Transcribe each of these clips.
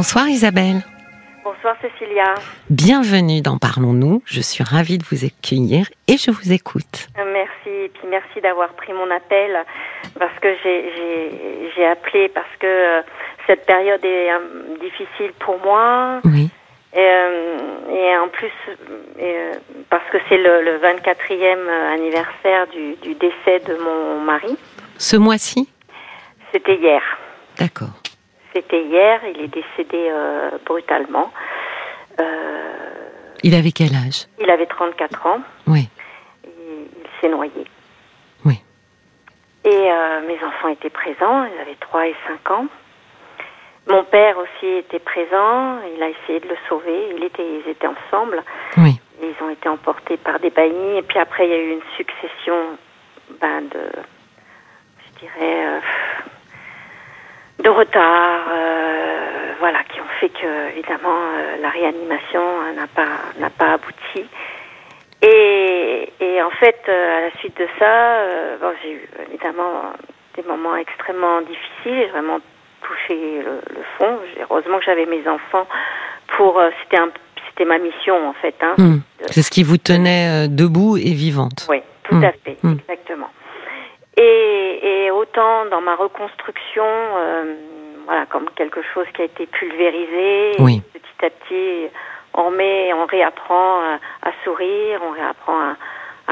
Bonsoir Isabelle. Bonsoir Cécilia. Bienvenue dans Parlons-nous. Je suis ravie de vous accueillir et je vous écoute. Merci, et puis merci d'avoir pris mon appel parce que j'ai appelé parce que euh, cette période est euh, difficile pour moi. Oui. Et, euh, et en plus, parce que c'est le, le 24e anniversaire du, du décès de mon mari. Ce mois-ci? C'était hier. D'accord. C'était hier, il est décédé euh, brutalement. Euh, Il avait quel âge? il avait 34 ans. Oui. et il s'est noyé. Oui. Et euh, mes enfants étaient présents, ils avaient 3 et 5 ans. Mon père aussi était présent, il a essayé de le sauver, il était, ils étaient ensemble. Oui. Ils ont été emportés par des baillis. Et puis après, il y a eu une succession ben, de, je dirais, de retards, euh, voilà, qui ont fait que, évidemment, euh, la réanimation euh, n'a pas, n'a pas abouti. Et, et en fait, euh, à la suite de ça, bon, j'ai eu évidemment des moments extrêmement difficiles. J'ai vraiment touché le, le fond. Heureusement que j'avais mes enfants pour. c'était un, c'était ma mission en fait. Hein. Hmm. C'est ce qui vous tenait debout et vivante. Oui, tout à fait, Mm. exactement. Et, et autant dans ma reconstruction, euh, voilà, comme quelque chose qui a été pulvérisé, et petit à petit, on remet, on réapprend à, à sourire, on réapprend à,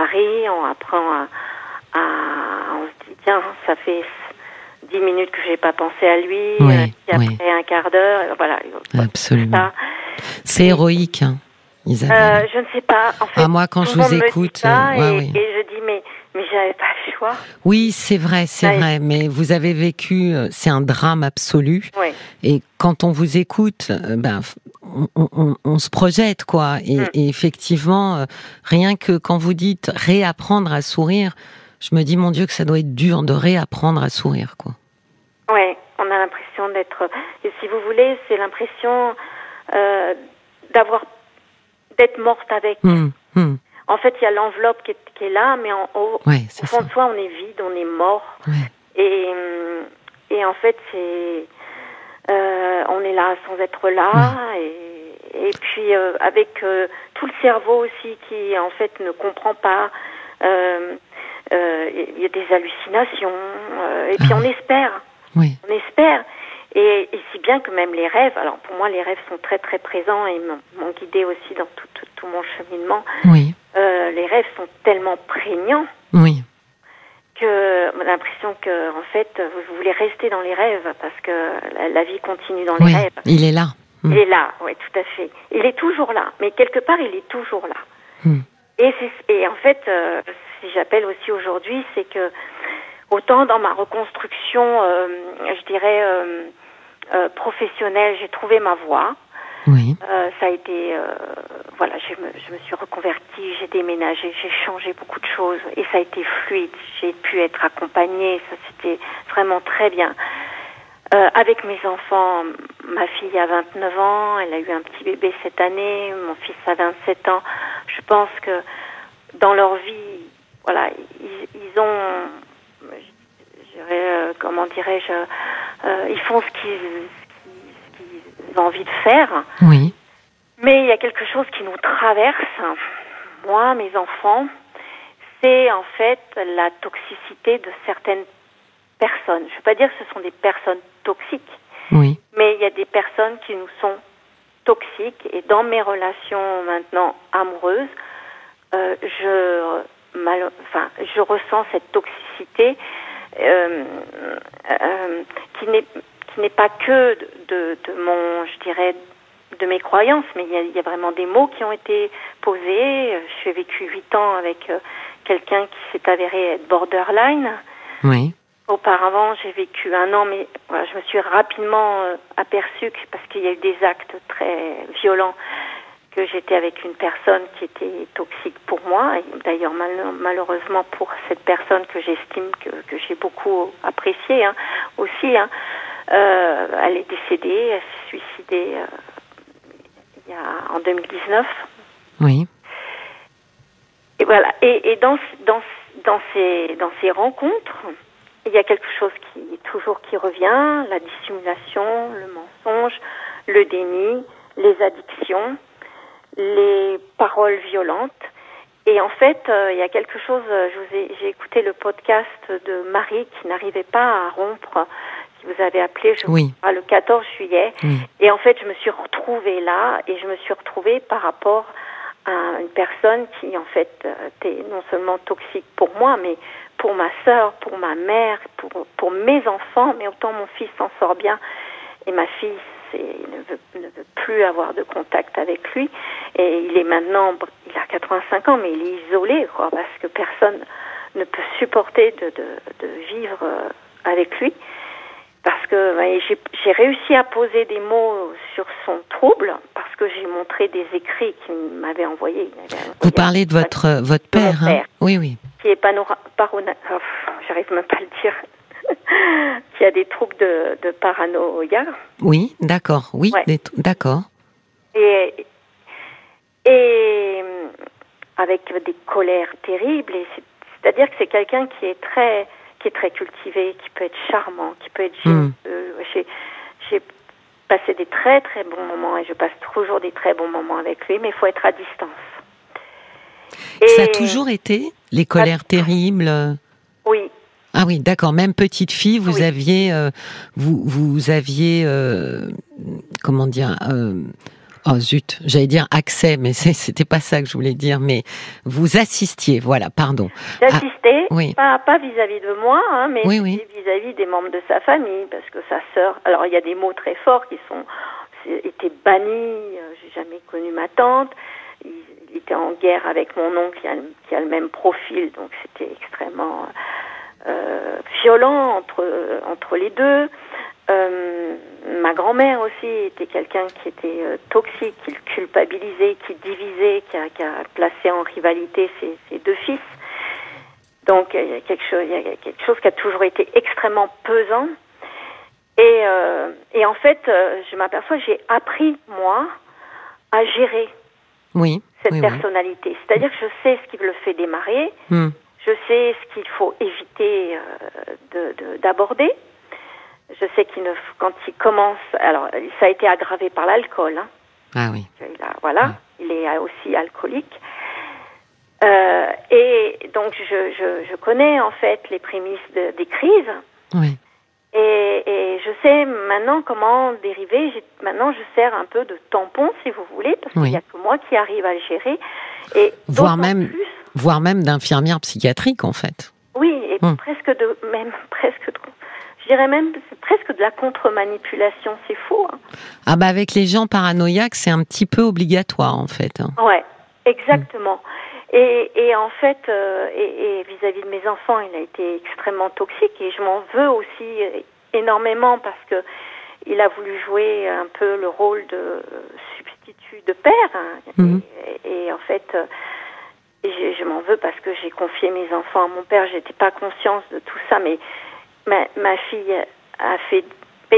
à rire, on apprend à, à- on se dit tiens, ça fait dix minutes que j'ai pas pensé à lui, Oui, euh, puis après oui. un quart d'heure, voilà, Absolument. C'est héroïque, hein, Euh, Isabelle. je ne sais pas. En fait, Ah, moi, quand je vous écoute, ça, euh, ouais, et, oui. et je dis mais mais j'avais pas Oui, c'est vrai, c'est vrai. Mais vous avez vécu, euh, c'est un drame absolu. Oui. Et quand on vous écoute, euh, ben, on, on- on se projette, quoi. Et, Mm. et effectivement, euh, rien que quand vous dites réapprendre à sourire, je me dis, mon Dieu, que ça doit être dur de réapprendre à sourire, quoi. Ouais, on a l'impression d'être. Et si vous voulez, c'est l'impression euh, d'avoir d'être morte avec. Hmm, hmm. En fait, il y a l'enveloppe qui est, qui est là, mais en haut, Ouais, au fond ça. de soi, on est vide, on est mort. Ouais. Et hum, et en fait, c'est euh, on est là sans être là. Et, et puis euh, avec euh, tout le cerveau aussi qui en fait ne comprend pas. Euh, euh, Il y a des hallucinations. euh, et puis Ah on espère. Oui, On espère. Et, et si bien que même les rêves, alors pour moi les rêves sont très très présents et m'ont m'ont guidé aussi dans tout, tout, tout mon cheminement, oui, euh, les rêves sont tellement prégnants oui. que on a l'impression que en fait vous voulez rester dans les rêves parce que la, la vie continue dans les Oui, rêves. il est là. Mm. Il est là, oui, tout à fait. Il est toujours là, mais quelque part il est toujours là. Mm. Et, en fait, euh, si j'appelle aussi aujourd'hui, c'est que autant dans ma reconstruction, euh, je dirais euh, professionnelle, j'ai trouvé ma voie. Euh, ça a été, euh, voilà, je me, suis reconvertie, j'ai déménagé, j'ai changé beaucoup de choses et ça a été fluide. J'ai pu être accompagnée, ça c'était vraiment très bien. Euh, avec mes enfants, ma fille a 29 ans, elle a eu un petit bébé cette année, mon fils a 27 ans. Je pense que dans leur vie, voilà, ils, ont, je euh, comment dirais-je, euh, ils font ce qu'ils envie de faire. oui, Mais il y a quelque chose qui nous traverse, moi, mes enfants, c'est en fait la toxicité de certaines personnes. Je ne veux pas dire que ce sont des personnes toxiques, oui, mais il y a des personnes qui nous sont toxiques. Et dans mes relations maintenant amoureuses, euh, je, mal- enfin, je ressens cette toxicité euh, euh, qui n'est qui n'est pas que de, de, de mon, je dirais, de mes croyances, mais il y, a, il y a vraiment des mots qui ont été posés. Euh, J'ai vécu huit ans avec euh, quelqu'un qui s'est avéré être borderline. oui, Auparavant, j'ai vécu un an, mais voilà, je me suis rapidement euh, aperçue que parce qu'il y a eu des actes très violents que j'étais avec une personne qui était toxique pour moi. Et D'ailleurs, mal- malheureusement pour cette personne que j'estime que, que j'ai beaucoup appréciée hein, aussi, hein, elle est décédée, elle s'est suicidée euh, il y a, en 2019. oui, Et voilà. Et, et dans, dans, dans, ces, dans ces rencontres, il y a quelque chose qui toujours qui revient, la dissimulation, le mensonge, le déni, les addictions, les paroles violentes. Et en fait, euh, il y a quelque chose, euh, je vous ai, j'ai écouté le podcast de Marie qui n'arrivait pas à rompre, qui vous avait appelé, je Oui. crois, le 14 juillet. Oui. Et en fait, je me suis retrouvée là, et je me suis retrouvée par rapport à une personne qui, en fait, euh, était non seulement toxique pour moi, mais pour ma sœur, pour ma mère, pour, pour mes enfants, mais autant mon fils s'en sort bien, et ma fille ne, veut, ne veut plus avoir de contact avec lui. Et il est maintenant, il a 85 ans, mais il est isolé, quoi, parce que personne ne peut supporter de, de, de vivre euh, avec lui. Parce que ouais, j'ai, réussi à poser des mots sur son trouble, parce que j'ai montré des écrits qu'il m'avait envoyés. Vous parlez de votre, euh, votre père, hein. Oui, oui. qui est panora, parona, oh, j'arrive même pas à le dire, qui a des troubles de, de paranoïa. Oui, d'accord. Oui, Ouais. d'accord. et, et avec des colères terribles. Et c'est-à-dire que c'est quelqu'un qui est très qui est très cultivé, qui peut être charmant, qui peut être Mm. généreux. J'ai j'ai passé des très très bons moments et je passe toujours des très bons moments avec lui, mais il faut être à distance. Ça a toujours été les colères terribles euh, Oui, Ah oui, d'accord. Même petite fille, vous Oui. aviez, euh, vous, vous aviez, euh, comment dire, euh, oh zut, j'allais dire accès, mais c'était pas ça que je voulais dire. Mais vous assistiez, voilà, pardon. J'assistais, Ah, oui. pas vis-à-vis de moi, hein, mais Oui, oui. vis-à-vis des membres de sa famille, parce que sa sœur. Alors il y a des mots très forts qui sont étaient bannis. euh, J'ai jamais connu ma tante. Il, il était en guerre avec mon oncle qui a, le- qui a le même profil, donc c'était extrêmement euh, violent entre entre les deux. Euh, ma grand-mère aussi était quelqu'un qui était euh, toxique, qui le culpabilisait, qui divisait, qui a, qui a placé en rivalité ses, ses deux fils. Donc il y, a quelque chose, il y a quelque chose qui a toujours été extrêmement pesant. Et, euh, et en fait, je m'aperçois j'ai appris, moi, à gérer Oui. cette oui, oui. personnalité. C'est-à-dire que je sais ce qui le fait démarrer, Hmm. je sais ce qu'il faut éviter de- de- d'aborder. Je sais qu'il ne, quand il commence, alors ça a été aggravé par l'alcool. Hein. Ah oui. Il a- voilà, il est euh, aussi alcoolique. Euh, et donc je, je, je connais en fait les prémices de- des crises. Oui. Et, et je sais maintenant comment dériver. Maintenant, je sers un peu de tampon, si vous voulez, parce Oui. qu'il n'y a que moi qui arrive à le gérer. Et Voire même- plus, Voire même d'infirmière psychiatrique, en fait. oui, et Hmm. presque de, même presque de, dirais même c'est presque de la contre-manipulation. C'est faux. Hein. Ah bah avec les gens paranoïaques, c'est un petit peu obligatoire, en fait. hein. Ouais, exactement. Et, et en fait, euh, et vis-à-vis de mes enfants, il a été extrêmement toxique et je m'en veux aussi euh, énormément parce que il a voulu jouer un peu le rôle de euh, substitut de père. hein. Mhm. et, et en fait, euh, et je, je m'en veux parce que j'ai confié mes enfants à mon père. J'étais pas consciente de tout ça, mais ma, ma fille a fait.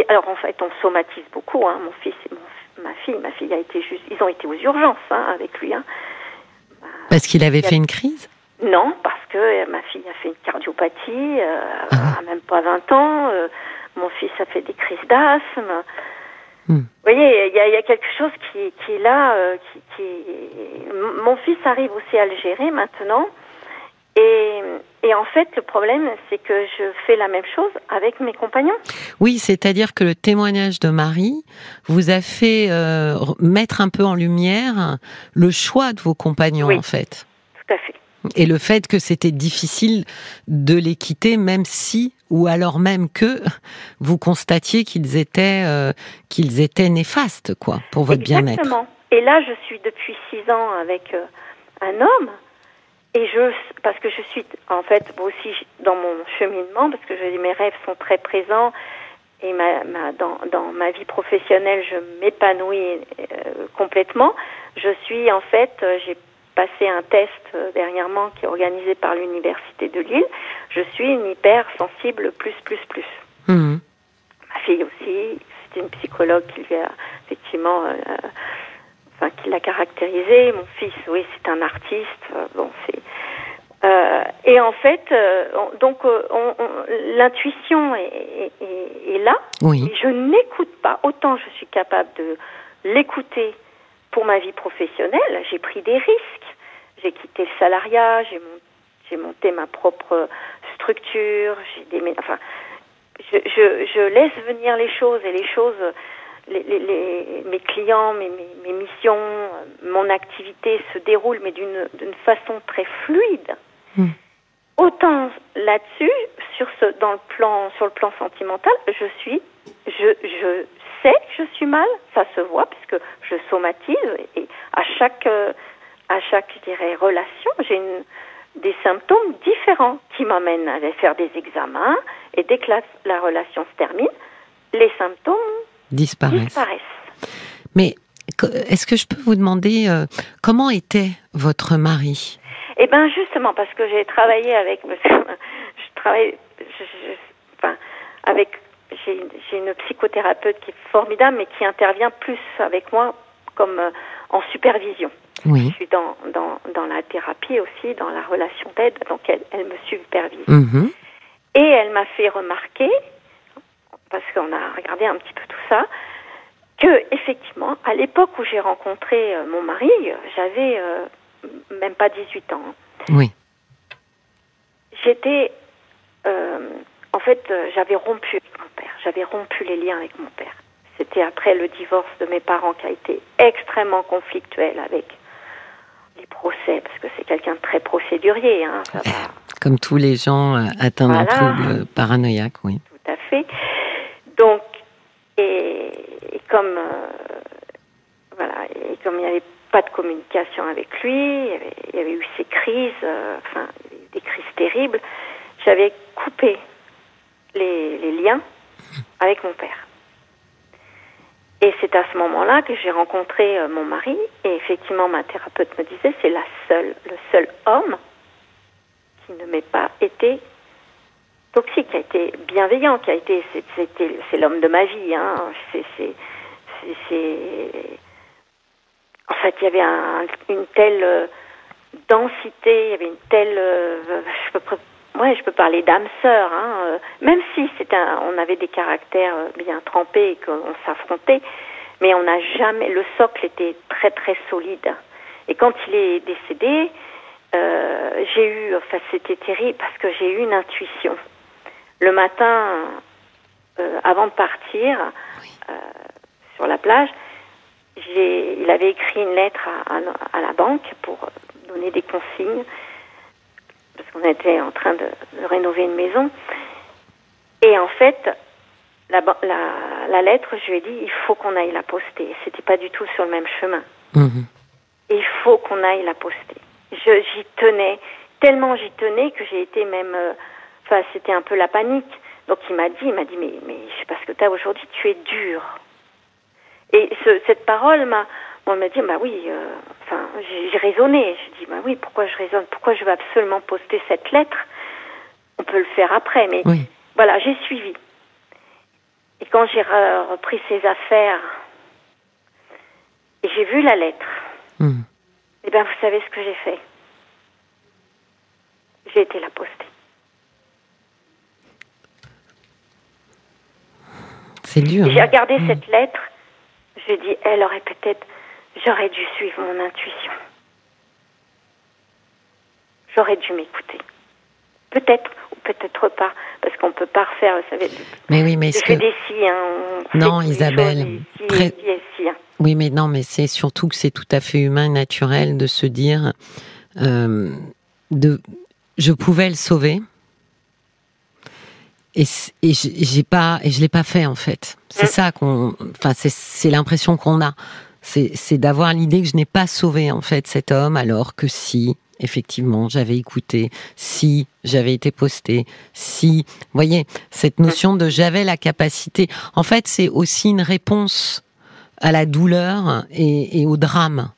alors en fait, on somatise beaucoup. Hein, mon fils et mon- ma fille. Ma fille a été juste. Ils ont été aux urgences hein, avec lui. Hein. Parce qu'il avait a- fait une crise? Non, parce que euh, ma fille a fait une cardiopathie euh, Ah. à même pas 20 ans. euh, mon fils a fait des crises d'asthme. Hmm. Vous voyez, il y, y a quelque chose qui, qui est là. euh, qui, Mon fils arrive aussi à le gérer maintenant. Et, et en fait, le problème, c'est que je fais la même chose avec mes compagnons. Oui, c'est-à-dire que le témoignage de Marie vous a fait euh, mettre un peu en lumière le choix de vos compagnons, Oui. en fait. Tout à fait. Et le fait que c'était difficile de les quitter, même si, ou alors même que, vous constatiez qu'ils étaient, euh, qu'ils étaient néfastes, quoi, pour votre bien-être. Exactement. Et là, je suis depuis six ans avec euh, un homme. Et je, parce que je suis, en fait, aussi dans mon cheminement, parce que je, mes rêves sont très présents et ma, ma, dans, dans ma vie professionnelle, je m'épanouis euh, complètement. Je suis, en fait, euh, j'ai passé un test euh, dernièrement qui est organisé par l'Université de Lille. Je suis une hypersensible plus, plus, plus. Mhm. Ma fille aussi, c'est une psychologue qui lui a effectivement, euh, enfin, qui l'a caractérisé. Mon fils, oui, c'est un artiste. Euh, bon, c'est Euh, et en fait, euh, on- donc euh, on- on- l'intuition est, est- est- est là, Oui. et je n'écoute pas. Autant je suis capable de l'écouter pour ma vie professionnelle, j'ai pris des risques. J'ai quitté le salariat, j'ai mon- j'ai monté ma propre structure, j'ai des, enfin, je, je, je laisse venir les choses et les choses, les, les- les- mes clients, mes, mes, mes missions, euh, mon activité se déroulent, mais d'une façon très fluide. Mm. Autant là-dessus, sur ce, dans le plan, sur le plan sentimental, je suis, je, je sais que je suis mal, ça se voit puisque je somatise et à chaque, euh, à chaque, je dirais, relation, j'ai une, des symptômes différents qui m'amènent à aller faire des examens et dès que la, la relation se termine, les symptômes Disparaissent. disparaissent. Mais est-ce que je peux vous demander euh, comment était votre mari? Eh bien, justement, parce que j'ai travaillé avec, je travaille, je- je- enfin, avec, j'ai une- j'ai une psychothérapeute qui est formidable, mais qui intervient plus avec moi comme euh, en supervision. Oui. Je suis dans, dans, dans la thérapie aussi, dans la relation d'aide, donc elle, elle me supervise. Mhm. Et elle m'a fait remarquer, parce qu'on a regardé un petit peu tout ça, que effectivement, à l'époque où j'ai rencontré euh, mon mari, euh, j'avais euh, même pas 18 ans. Oui. J'étais, euh, en fait, j'avais rompu avec mon père. J'avais rompu les liens avec mon père. C'était après le divorce de mes parents qui a été extrêmement conflictuel avec les procès, parce que c'est quelqu'un de très procédurier. Hein, ça va Comme tous les gens atteints d'un Voilà. trouble paranoïaque, oui. tout à fait. Donc, et, comme euh, voilà, et comme il n'y avait pas de communication avec lui, il y avait, eu ces crises, euh, enfin des crises terribles, j'avais coupé les, les liens avec mon père. Et c'est à ce moment-là que j'ai rencontré euh, mon mari, et effectivement ma thérapeute me disait c'est la seule, le seul homme qui ne m'ait pas été toxique, qui a été bienveillant, qui a été, c'est- c'était, c'est l'homme de ma vie. Hein. C'est, c'est, c'est, c'est- En fait, il y avait un- une telle euh, densité, il y avait une telle, euh, je peux, ouais, je peux parler d'âme sœur. Hein. euh, Même si c'était, un- on avait des caractères bien trempés et qu'on s'affrontait, mais on n'a jamais, le socle était très très solide. Et quand il est décédé, euh, j'ai eu, enfin c'était terrible parce que j'ai eu une intuition. Le matin, euh, avant de partir euh, sur la plage, il avait écrit une lettre à, à- à la banque pour donner des consignes parce qu'on était en train de, de rénover une maison. Et en fait, la, la, la lettre, je lui ai dit, il faut qu'on aille la poster. C'était pas du tout sur le même chemin. Mhm. Il faut qu'on aille la poster. J'y tenais, tellement j'y tenais que j'ai été même, euh, enfin c'était un peu la panique. Donc il m'a dit, il m'a dit, mais, mais je sais pas ce que tu as aujourd'hui, tu es dur. Et ce, cette parole m'a, on m'a dit, bah oui, euh, enfin j'ai, raisonné. J'ai dit, bah oui, pourquoi je raisonne, pourquoi je veux absolument poster cette lettre? On peut le faire après, mais Oui. voilà, j'ai suivi. Et quand j'ai re- repris ses affaires, et j'ai vu la lettre, Mhm. eh bien, vous savez ce que j'ai fait? J'ai été la poster. C'est dur. J'ai hein. regardé cette lettre, j'ai dit, elle aurait peut-être, j'aurais dû suivre mon intuition. J'aurais dû m'écouter. Peut-être ou peut-être pas, parce qu'on peut pas refaire, vous savez, Mais oui, mais fais que... des si, hein, on Non, Isabelle, choses, des si, très- des si et si, hein. Oui, mais non, mais c'est surtout que c'est tout à fait humain, naturel de se dire, euh, de, je pouvais le sauver. Et, et j'ai pas, et je l'ai pas fait en fait. C'est Mm. ça qu'on, enfin c'est, l'impression qu'on a. C'est, d'avoir l'idée que je n'ai pas sauvé en fait cet homme, alors que si effectivement j'avais écouté, si j'avais été posté, si, vous voyez, cette notion de j'avais la capacité. En fait, c'est aussi une réponse à la douleur et, et au drame.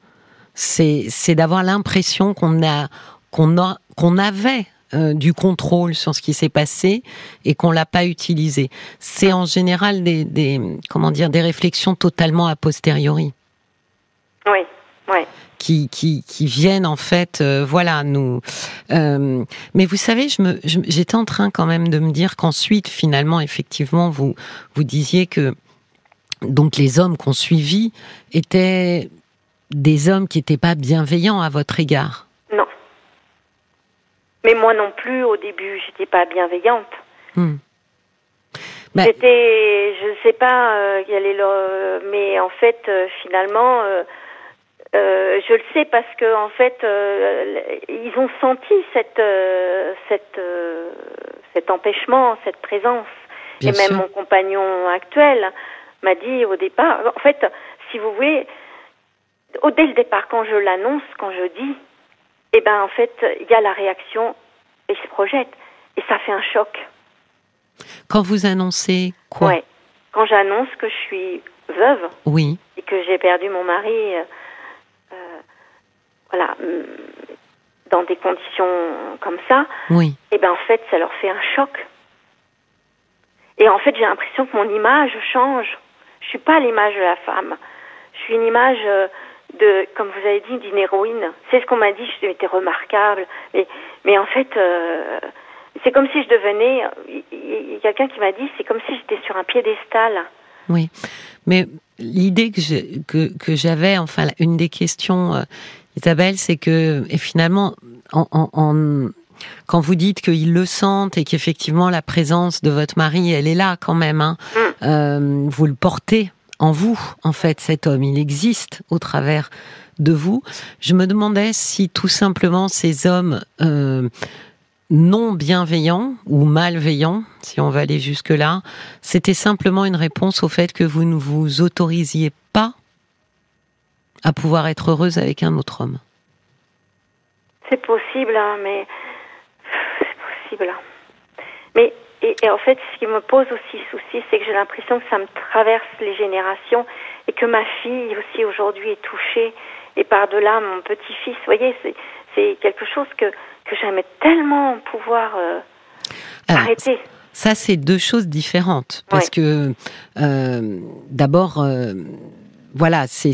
C'est, c'est d'avoir l'impression qu'on a, qu'on a, qu'on avait euh, du contrôle sur ce qui s'est passé et qu'on l'a pas utilisé. C'est en général des, des, comment dire, des réflexions totalement a posteriori Oui, oui. qui, qui, qui viennent en fait, euh, voilà, nous. Euh, mais vous savez, je me, j'étais en train quand même de me dire qu'ensuite, finalement, effectivement, vous, vous disiez que donc les hommes qu'on suivit étaient des hommes qui n'étaient pas bienveillants à votre égard. Mais moi non plus, au début, j'étais pas bienveillante. Hmm. C'était, je ne sais pas euh, quel est le, mais en fait, euh, finalement, euh, euh, je le sais parce que en fait, ils ont senti cette, cette, cet empêchement, cette présence. Et même mon compagnon actuel m'a dit au départ, en fait, si vous voulez, au dès le départ, quand je l'annonce, quand je dis, eh ben en fait, il y a la réaction et se projette et ça fait un choc. Quand vous annoncez quoi ouais. Quand j'annonce que je suis veuve. Oui. Et que j'ai perdu mon mari, euh, euh voilà, mm, dans des conditions comme ça. Oui. Et eh ben en fait, ça leur fait un choc. Et en fait, j'ai l'impression que mon image change. Je suis pas l'image de la femme. Je suis une image euh, de, comme vous avez dit, d'une héroïne. C'est ce qu'on m'a dit. J'étais remarquable. Mais, mais en fait, euh, c'est comme si je devenais. Il y a quelqu'un qui m'a dit, c'est comme si j'étais sur un piédestal. Oui, mais l'idée que, que, j'avais, enfin, une des questions, euh, Isabelle, c'est que, et finalement, en, quand vous dites qu'ils le sentent et qu'effectivement la présence de votre mari, elle est là quand même, hein, mm. euh, vous le portez en vous, en fait, cet homme, il existe au travers de vous. Je me demandais si tout simplement ces hommes euh, non bienveillant ou malveillant, si on va aller jusque-là, c'était simplement une réponse au fait que vous ne vous autorisiez pas à pouvoir être heureuse avec un autre homme. C'est possible, hein, mais c'est possible. Hein. Mais et, en fait, ce qui me pose aussi souci, c'est que j'ai l'impression que ça me traverse les générations et que ma fille aussi aujourd'hui est touchée et par-delà mon petit-fils. Vous voyez, c'est quelque chose que que j'aimais tellement pouvoir euh, arrêter. Ça, c'est deux choses différentes. Parce que, euh, d'abord, euh, voilà, c'est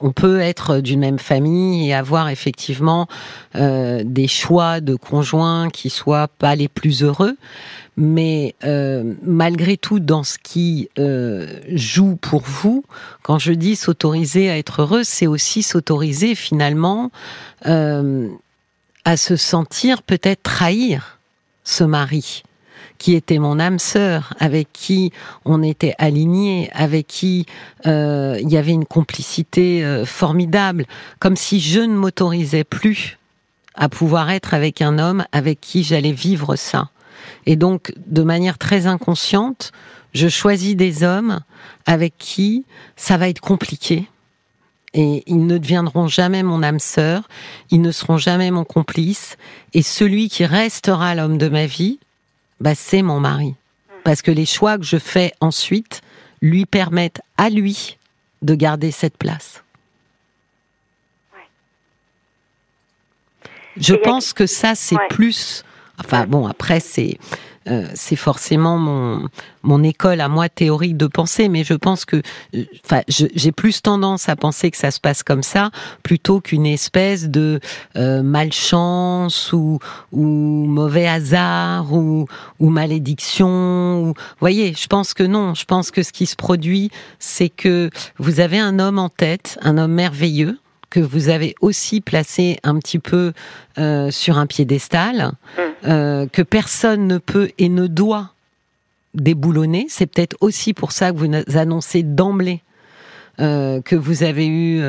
on peut être d'une même famille et avoir effectivement des choix de conjoints qui soient pas les plus heureux, mais malgré tout, dans ce qui joue pour vous, quand je dis s'autoriser à être heureux, c'est aussi s'autoriser finalement à se sentir peut-être trahir ce mari qui était mon âme sœur, avec qui on était alignés, avec qui euh, il y avait une complicité euh, formidable, comme si je ne m'autorisais plus à pouvoir être avec un homme avec qui j'allais vivre ça. Et donc, de manière très inconsciente, je choisis des hommes avec qui ça va être compliqué, et ils ne deviendront jamais mon âme sœur, ils ne seront jamais mon complice, et celui qui restera l'homme de ma vie, bah, c'est mon mari. Parce que les choix que je fais ensuite lui permettent à lui de garder cette place. Je pense que ça, c'est plus. Enfin bon, après, c'est euh, c'est forcément mon, mon école à moi théorique de pensée, mais je pense que, euh, enfin, j'ai plus tendance à penser que ça se passe comme ça plutôt qu'une espèce de euh, malchance ou, ou mauvais hasard ou, ou malédiction. Ou, voyez, je pense que non. Je pense que ce qui se produit, c'est que vous avez un homme en tête, un homme merveilleux que vous avez aussi placé un petit peu euh, sur un piédestal, mm. euh, que personne ne peut et ne doit déboulonner. C'est peut-être aussi pour ça que vous annoncez d'emblée euh, que vous avez eu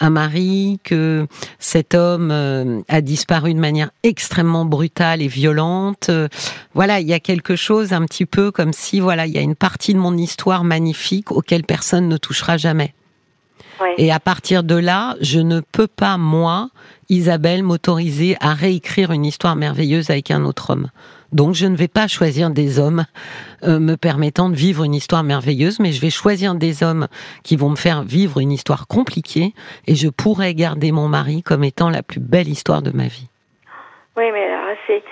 un mari, que cet homme a disparu de manière extrêmement brutale et violente. voilà, il y a quelque chose un petit peu comme si, voilà, il y a une partie de mon histoire magnifique auquel personne ne touchera jamais. Et à partir de là, je ne peux pas, moi, Isabelle, m'autoriser à réécrire une histoire merveilleuse avec un autre homme. Donc je ne vais pas choisir des hommes euh, me permettant de vivre une histoire merveilleuse, mais je vais choisir des hommes qui vont me faire vivre une histoire compliquée et je pourrais garder mon mari comme étant la plus belle histoire de ma vie. Oui, mais c'est,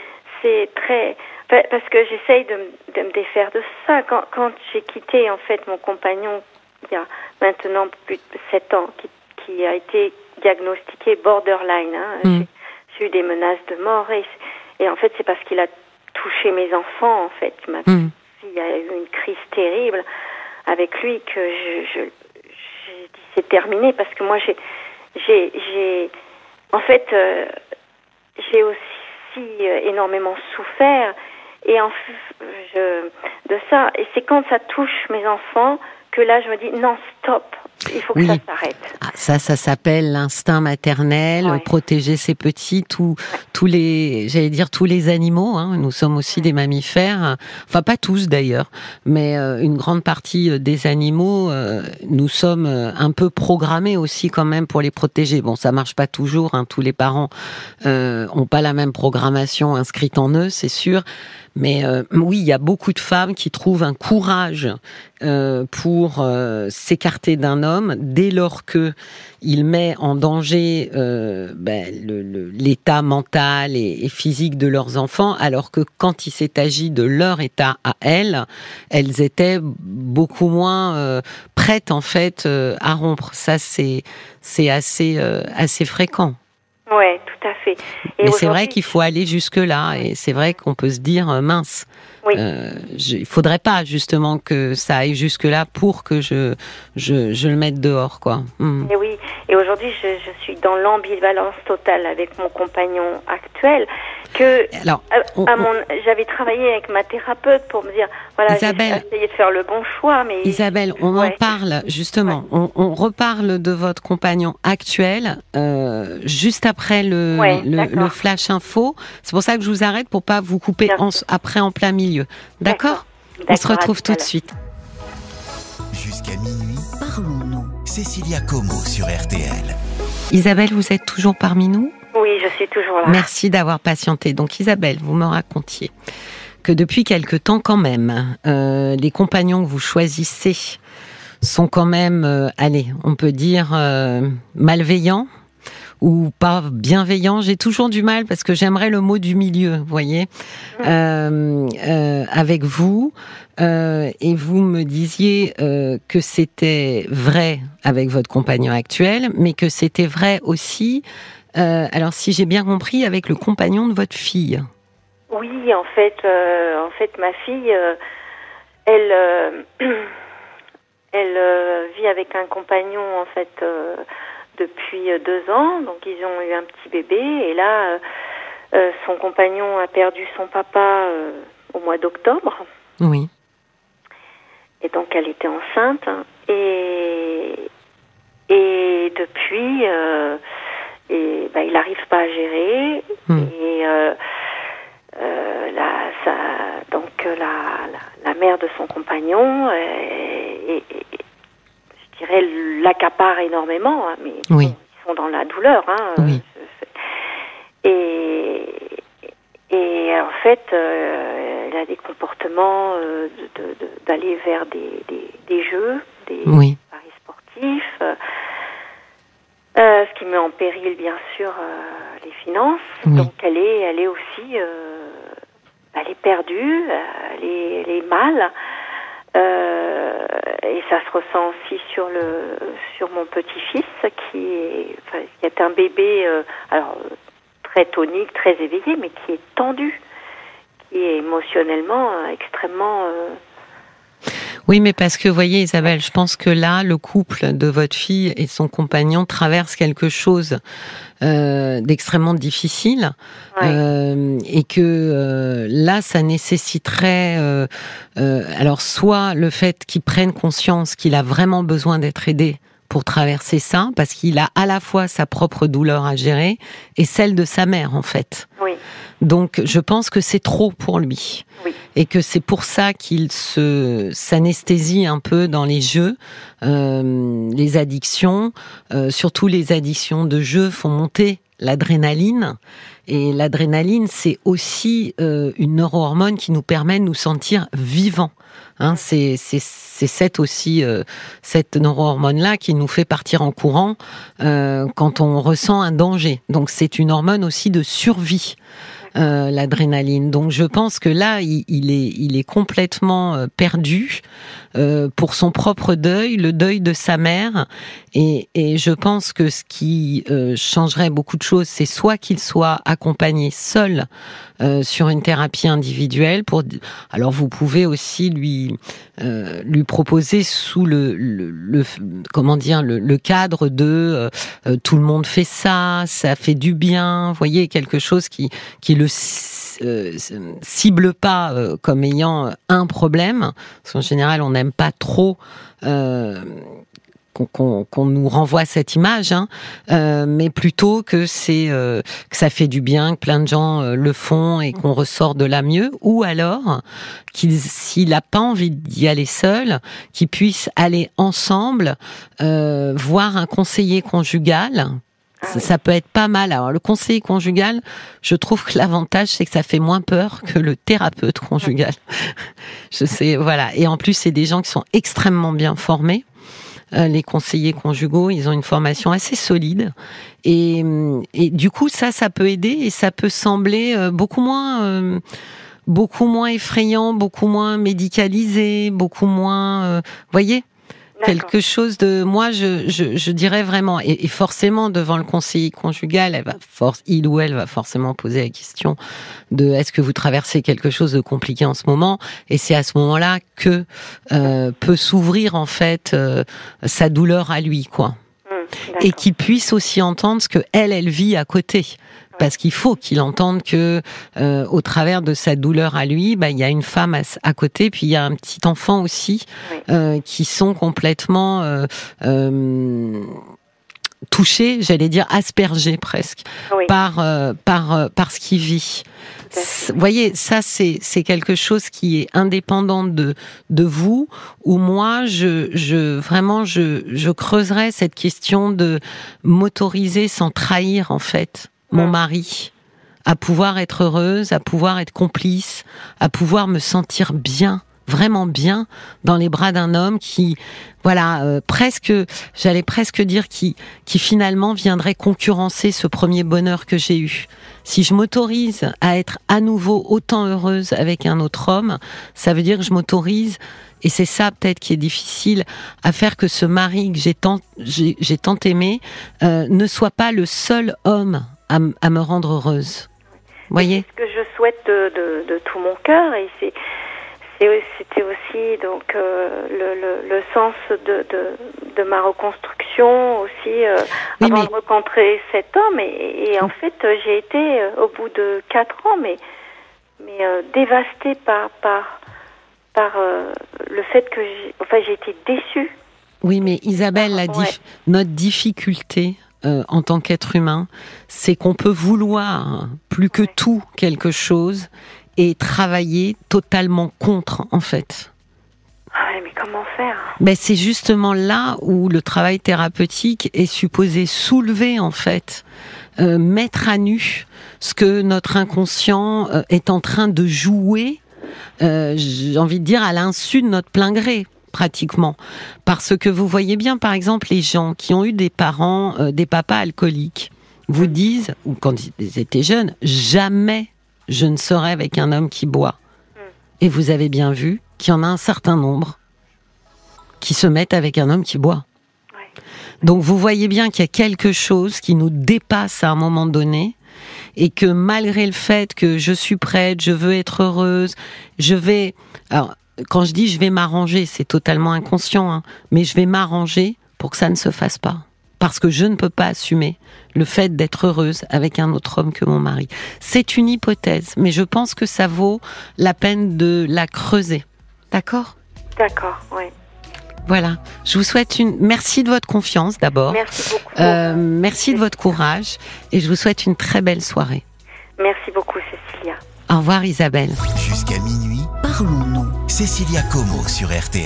c'est très... Parce que j'essaye de, de, me défaire de ça. Quand, quand j'ai quitté en fait mon compagnon il y a maintenant plus de sept ans, qui, qui a été diagnostiqué borderline. Hein. Mm. J'ai eu des menaces de mort et, et en fait c'est parce qu'il a touché mes enfants en fait. Ma Mm. fille a eu une crise terrible avec lui que je, je, j'ai dit c'est terminé parce que moi j'ai j'ai j'ai en fait euh, j'ai aussi euh, énormément souffert et en je de ça et c'est quand ça touche mes enfants que là je me dis non stop il faut que Oui. ça s'arrête Ah, ça, ça s'appelle l'instinct maternel, Ouais. protéger ses petits, tous, tous les, j'allais dire tous les animaux. Hein, nous sommes aussi des mammifères, enfin pas tous d'ailleurs, mais euh, une grande partie euh, des animaux, euh, nous sommes un peu programmés aussi quand même pour les protéger. Bon, ça marche pas toujours. Hein, tous les parents euh, ont pas la même programmation inscrite en eux, c'est sûr. Mais euh, oui, il y a beaucoup de femmes qui trouvent un courage euh, pour euh, s'écarter d'un homme dès lors que il met en danger euh, ben, l'état mental et, physique de leurs enfants, alors que quand il s'est agi de leur état à elles, elles étaient beaucoup moins euh, prêtes en fait euh, à rompre. Ça, c'est c'est assez assez fréquent. Ouais tout à fait et Mais c'est vrai qu'il faut aller jusque là, et c'est vrai qu'on peut se dire euh, mince. Oui. Euh, je- il faudrait pas justement que ça aille jusque là pour que je je, je le mette dehors quoi. Hmm. Et oui, et aujourd'hui je, je suis dans l'ambivalence totale avec mon compagnon actuel que Alors, à- on- à on- mon, j'avais travaillé avec ma thérapeute pour me dire voilà Isabelle. essayé de faire le bon choix mais Isabelle, on en parle justement. On, on reparle de votre compagnon actuel euh, juste après le, Ouais, le, d'accord. le flash info. C'est pour ça que je vous arrête pour pas vous couper en- après en plein milieu. D'accord On se retrouve tout de suite. Jusqu'à minuit, Parlons-nous. Cécilia Como sur RTL. Isabelle, vous êtes toujours parmi nous? Oui, je suis toujours là. Merci d'avoir patienté. Donc Isabelle, vous me racontiez que depuis quelque temps quand même, euh, les compagnons que vous choisissez sont quand même, euh, allez, on peut dire euh, malveillants ou pas bienveillants. J'ai toujours du mal parce que j'aimerais le mot du milieu, vous voyez, euh, euh, avec vous. Euh, et vous me disiez que c'était vrai avec votre compagnon actuel, mais que c'était vrai aussi alors, si j'ai bien compris, avec le compagnon de votre fille. Oui, en fait, en fait, ma fille, elle, elle vit avec un compagnon en fait depuis euh, deux ans. Donc, ils ont eu un petit bébé et là, euh, euh, son compagnon a perdu son papa au mois d'octobre. Oui. Et donc, elle était enceinte. Et, et depuis, et, bah, il n'arrive pas à gérer. Hmm. Et euh, la, ça, donc, la, la, la mère de son compagnon, je dirais, l'accapare énormément. hein, mais Oui. ils sont dans la douleur. Hein, euh, Oui. et, et en fait, euh, elle a des comportements euh, de- de- de- d'aller vers des, des, des jeux, des Oui. paris sportifs, euh, ce qui met en péril bien sûr les finances. Oui. Donc elle est, elle est aussi, elle est perdue, elle est, elle est mal. Euh, et ça se ressent aussi sur le sur mon petit-fils qui est enfin, qui est un bébé euh, alors très tonique, très éveillé, mais qui est tendu, qui est émotionnellement euh, extrêmement euh, Oui, mais parce que, vous voyez, Isabelle, je pense que là, le couple de votre fille et son compagnon traverse quelque chose euh, d'extrêmement difficile. ouais. Euh, et que euh, là, ça nécessiterait, alors soit le fait qu'il prenne conscience qu'il a vraiment besoin d'être aidé pour traverser ça, parce qu'il a à la fois sa propre douleur à gérer et celle de sa mère, en fait. oui, Donc, je pense que c'est trop pour lui. Oui. Et que c'est pour ça qu'il se s'anesthésie un peu dans les jeux, euh, les addictions, euh, surtout les addictions de jeux font monter l'adrénaline. Et l'adrénaline, c'est aussi euh, une neurohormone qui nous permet de nous sentir vivants. Hein, c'est c'est c'est cette aussi euh, cette neurohormone là qui nous fait partir en courant euh, quand on ressent un danger. Donc c'est une hormone aussi de survie. Euh, l'adrénaline. Donc je pense que là, il, est, il est complètement euh, perdu euh, pour son propre deuil, le deuil de sa mère. Et, et je pense que ce qui euh, changerait beaucoup de choses, c'est soit qu'il soit accompagné seul euh, sur une thérapie individuelle. Pour alors vous pouvez aussi lui euh, lui proposer sous le, le, le comment dire le, le cadre de tout le monde fait ça, ça fait du bien. Voyez quelque chose qui qui le euh, cible pas euh, comme ayant un problème. Parce qu'en général, on n'aime pas trop euh, qu'on nous renvoie cette image, hein, mais plutôt que c'est que ça fait du bien, que plein de gens le font et qu'on ressort de là mieux, ou alors qu'il s'il n'a pas envie d'y aller seul, qu'il puisse aller ensemble voir un conseiller conjugal. Ça, ça peut être pas mal. Alors le conseiller conjugal, je trouve que l'avantage c'est que ça fait moins peur que le thérapeute conjugal. je sais, voilà. Et en plus c'est des gens qui sont extrêmement bien formés. Euh, les conseillers conjugaux, ils ont une formation assez solide. Et, et, du coup, ça, ça peut aider et ça peut sembler euh, beaucoup moins, euh, beaucoup moins effrayant, beaucoup moins médicalisé, beaucoup moins, euh, voyez, quelque chose de moi je, je, je dirais vraiment et, et, forcément devant le conseiller conjugal elle va force il ou elle va forcément poser la question de est-ce que vous traversez quelque chose de compliqué en ce moment? Et c'est à ce moment-là que euh, peut s'ouvrir en fait euh, sa douleur à lui quoi. Mmh, et qu'il puisse aussi entendre ce que elle elle vit à côté parce qu'il faut qu'il entende que euh, au travers de sa douleur à lui, bah, il y a une femme à, à, côté, puis il y a un petit enfant aussi Oui. euh, qui sont complètement euh, euh, touchés, j'allais dire aspergés presque Oui. par euh, par euh, par ce qu'il vit. Vous voyez, ça c'est c'est quelque chose qui est indépendant de de vous. Ou moi, je je vraiment je je creuserais cette question de m'autoriser sans trahir en fait mon mari à pouvoir être heureuse, à pouvoir être complice, à pouvoir me sentir bien, vraiment bien dans les bras d'un homme qui, voilà, euh, presque, j'allais presque dire qui, qui finalement viendrait concurrencer ce premier bonheur que j'ai eu. Si je m'autorise à être à nouveau autant heureuse avec un autre homme, ça veut dire que je m'autorise et c'est ça peut-être qui est difficile à faire que ce mari que j'ai tant, j'ai, j'ai tant aimé euh, ne soit pas le seul homme à, me rendre heureuse. Voyez? C'est ce que je souhaite de, de, de tout mon cœur et c'est c'était aussi donc euh, le, le, le sens de, de, de ma reconstruction aussi euh, Oui, avant mais- de rencontrer cet homme et, et en fait euh, j'ai été au bout de quatre ans mais mais euh, dévastée par par par le fait que j'ai enfin j'ai été déçue Oui, mais Isabelle, la Ouais. dif- notre difficulté euh, en tant qu'être humain, c'est qu'on peut vouloir plus que tout quelque chose et travailler totalement contre, en fait. ah ouais, mais comment faire? Ben, c'est justement là où le travail thérapeutique est supposé soulever, en fait, euh, mettre à nu ce que notre inconscient euh, est en train de jouer, euh, j'ai envie de dire, à l'insu de notre plein gré pratiquement. Parce que vous voyez bien, par exemple, les gens qui ont eu des parents, euh, des papas alcooliques, vous disent, ou quand ils étaient jeunes, jamais je ne serai avec un homme qui boit. Et vous avez bien vu qu'il y en a un certain nombre qui se mettent avec un homme qui boit. Donc vous voyez bien qu'il y a quelque chose qui nous dépasse à un moment donné et que malgré le fait que je suis prête, je veux être heureuse, je vais... Alors, quand je dis je vais m'arranger, c'est totalement inconscient, hein, mais je vais m'arranger pour que ça ne se fasse pas. Parce que je ne peux pas assumer le fait d'être heureuse avec un autre homme que mon mari. C'est une hypothèse, mais je pense que ça vaut la peine de la creuser. D'accord? D'accord ouais Voilà. Je vous souhaite une. Merci de votre confiance d'abord. merci beaucoup Euh, merci de votre courage et je vous souhaite une très belle soirée. merci beaucoup Cécilia Au revoir Isabelle. Jusqu'à minuit, Parlons-nous. Cécilia Como sur RTL.